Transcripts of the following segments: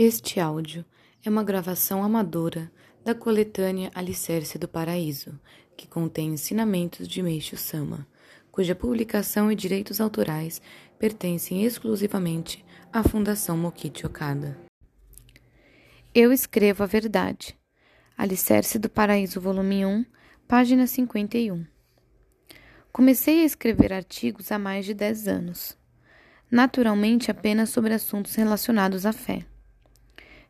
Este áudio é uma gravação amadora da coletânea Alicerce do Paraíso, que contém ensinamentos de Meixo Sama, cuja publicação e direitos autorais pertencem exclusivamente à Fundação Mokichi Okada. Eu escrevo a verdade. Alicerce do Paraíso, volume 1, página 51. Comecei a escrever artigos há mais de 10 anos. Naturalmente apenas sobre assuntos relacionados à fé.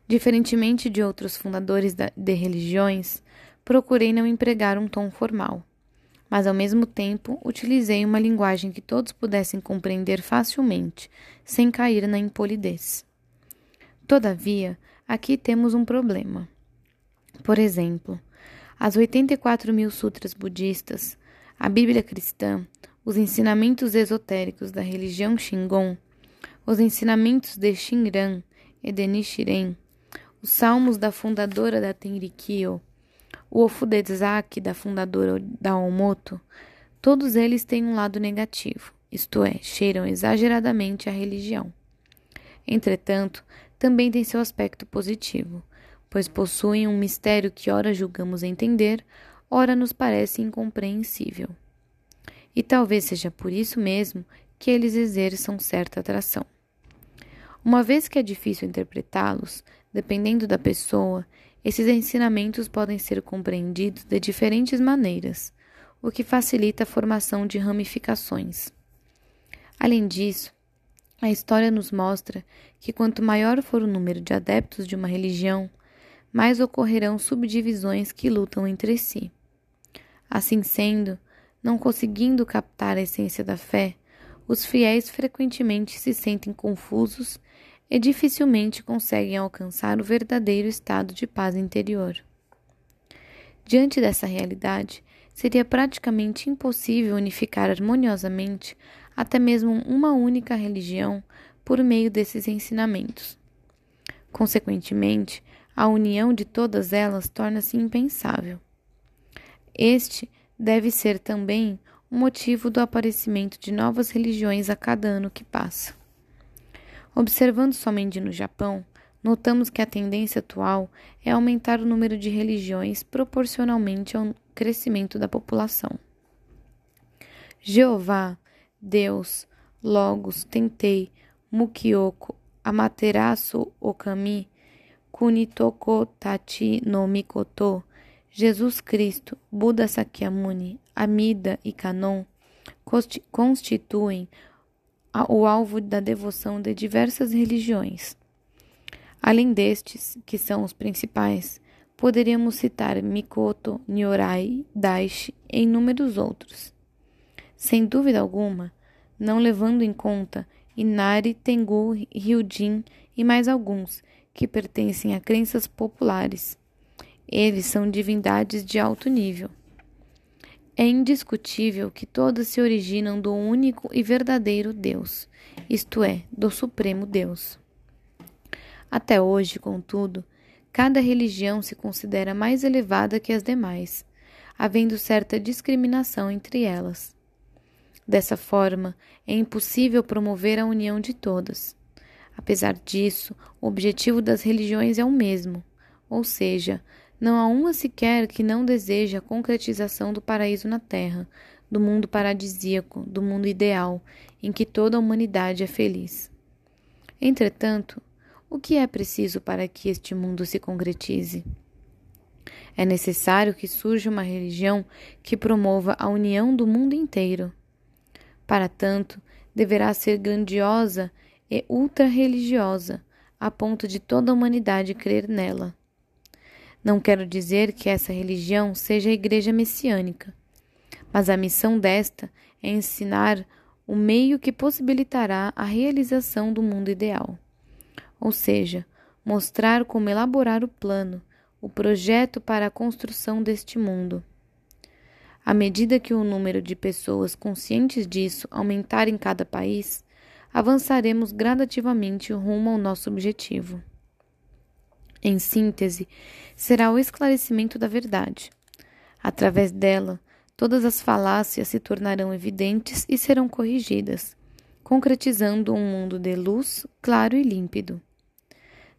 Diferentemente de outros fundadores de religiões, procurei não empregar um tom formal, mas ao mesmo tempo utilizei uma linguagem que todos pudessem compreender facilmente, sem cair na impolidez. Todavia, aqui temos um problema. Por exemplo, as 84 mil sutras budistas, a Bíblia cristã, os ensinamentos esotéricos da religião Shingon, os ensinamentos de Shinran e de Nichiren, os salmos da fundadora da Tenrikyo, o Ofudezaki da fundadora da Omoto, todos eles têm um lado negativo, isto é, cheiram exageradamente a religião. Entretanto, também tem seu aspecto positivo, pois possuem um mistério que ora julgamos entender, ora nos parece incompreensível. E talvez seja por isso mesmo que eles exerçam certa atração. Uma vez que é difícil interpretá-los, dependendo da pessoa, esses ensinamentos podem ser compreendidos de diferentes maneiras, o que facilita a formação de ramificações. Além disso, a história nos mostra que quanto maior for o número de adeptos de uma religião, mais ocorrerão subdivisões que lutam entre si. Assim sendo, não conseguindo captar a essência da fé, os fiéis frequentemente se sentem confusos e dificilmente conseguem alcançar o verdadeiro estado de paz interior. Diante dessa realidade, seria praticamente impossível unificar harmoniosamente até mesmo uma única religião por meio desses ensinamentos. Consequentemente, a união de todas elas torna-se impensável. Este deve ser também o motivo do aparecimento de novas religiões a cada ano que passa. Observando somente no Japão, notamos que a tendência atual é aumentar o número de religiões proporcionalmente ao crescimento da população. Jeová, Deus, Logos, Tentei, Mukyoko, Amaterasu Okami, Kunitoko Tachi no Mikoto, Jesus Cristo, Buda Sakyamuni, Amida e Kanon constituem o alvo da devoção de diversas religiões. Além destes, que são os principais, poderíamos citar Mikoto, Nyorai, Daishi e inúmeros outros. Sem dúvida alguma, não levando em conta Inari, Tengu, Ryujin e mais alguns que pertencem a crenças populares. Eles são divindades de alto nível. É indiscutível que todas se originam do único e verdadeiro Deus, isto é, do Supremo Deus. Até hoje, contudo, cada religião se considera mais elevada que as demais, havendo certa discriminação entre elas. Dessa forma, é impossível promover a união de todas. Apesar disso, o objetivo das religiões é o mesmo, ou seja, não há uma sequer que não deseje a concretização do paraíso na terra, do mundo paradisíaco, do mundo ideal, em que toda a humanidade é feliz. Entretanto, o que é preciso para que este mundo se concretize? É necessário que surja uma religião que promova a união do mundo inteiro. Para tanto, deverá ser grandiosa e ultra-religiosa, a ponto de toda a humanidade crer nela. Não quero dizer que essa religião seja a Igreja Messiânica, mas a missão desta é ensinar o meio que possibilitará a realização do mundo ideal, ou seja, mostrar como elaborar o plano, o projeto para a construção deste mundo. À medida que o número de pessoas conscientes disso aumentar em cada país, avançaremos gradativamente rumo ao nosso objetivo. Em síntese, será o esclarecimento da verdade. Através dela, todas as falácias se tornarão evidentes e serão corrigidas, concretizando um mundo de luz, claro e límpido.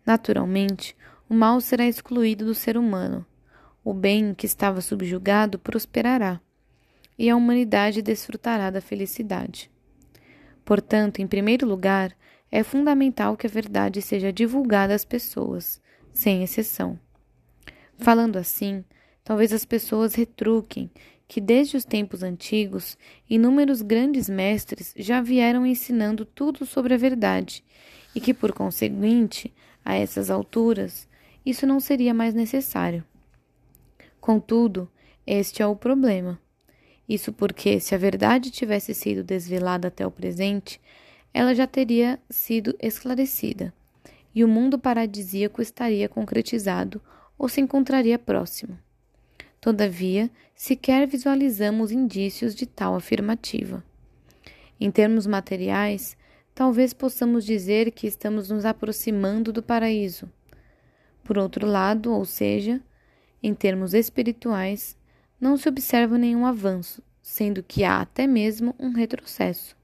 Naturalmente, o mal será excluído do ser humano. O bem que estava subjugado prosperará, e a humanidade desfrutará da felicidade. Portanto, em primeiro lugar, é fundamental que a verdade seja divulgada às pessoas, sem exceção. Falando assim, talvez as pessoas retruquem que desde os tempos antigos inúmeros grandes mestres já vieram ensinando tudo sobre a verdade e que, por conseguinte, a essas alturas, isso não seria mais necessário. Contudo, este é o problema. Isso porque, se a verdade tivesse sido desvelada até o presente, ela já teria sido esclarecida, e o mundo paradisíaco estaria concretizado ou se encontraria próximo. Todavia, sequer visualizamos indícios de tal afirmativa. Em termos materiais, talvez possamos dizer que estamos nos aproximando do paraíso. Por outro lado, ou seja, em termos espirituais, não se observa nenhum avanço, sendo que há até mesmo um retrocesso.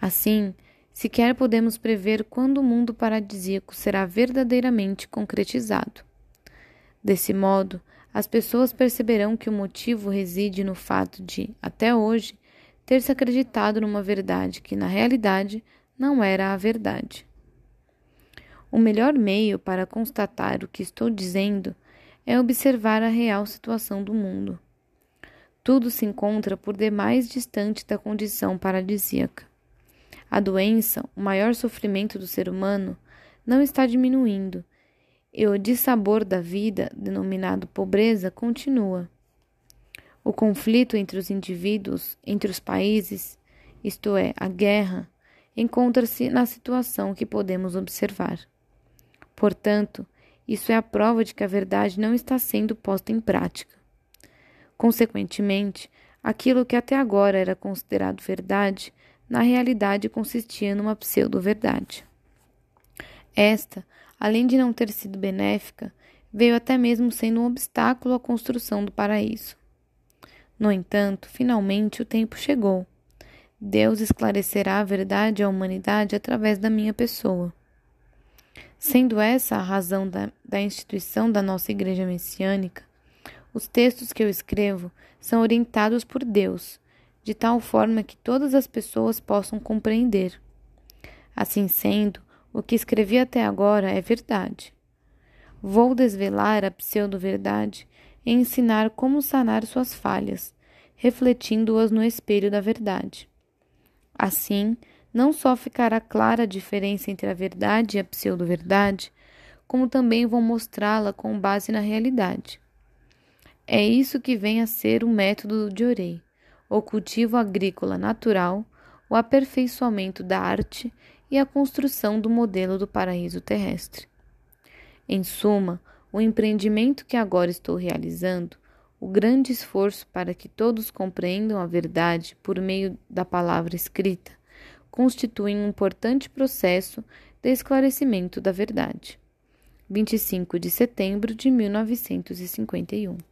Assim, sequer podemos prever quando o mundo paradisíaco será verdadeiramente concretizado. Desse modo, as pessoas perceberão que o motivo reside no fato de, até hoje, ter se acreditado numa verdade que, na realidade, não era a verdade. O melhor meio para constatar o que estou dizendo é observar a real situação do mundo. Tudo se encontra por demais distante da condição paradisíaca. A doença, o maior sofrimento do ser humano, não está diminuindo, e o dissabor da vida, denominado pobreza, continua. O conflito entre os indivíduos, entre os países, isto é, a guerra, encontra-se na situação que podemos observar. Portanto, isso é a prova de que a verdade não está sendo posta em prática. Consequentemente, aquilo que até agora era considerado verdade na realidade consistia numa pseudo-verdade. Esta, além de não ter sido benéfica, veio até mesmo sendo um obstáculo à construção do paraíso. No entanto, finalmente o tempo chegou. Deus esclarecerá a verdade à humanidade através da minha pessoa. Sendo essa a razão da, da instituição da nossa Igreja Messiânica, os textos que eu escrevo são orientados por Deus de tal forma que todas as pessoas possam compreender. Assim sendo, o que escrevi até agora é verdade. Vou desvelar a pseudo-verdade e ensinar como sanar suas falhas, refletindo-as no espelho da verdade. Assim, não só ficará clara a diferença entre a verdade e a pseudo-verdade, como também vou mostrá-la com base na realidade. É isso que vem a ser o método de Orei o cultivo agrícola natural, o aperfeiçoamento da arte e a construção do modelo do paraíso terrestre. Em suma, o empreendimento que agora estou realizando, o grande esforço para que todos compreendam a verdade por meio da palavra escrita, constituem um importante processo de esclarecimento da verdade. 25 de setembro de 1951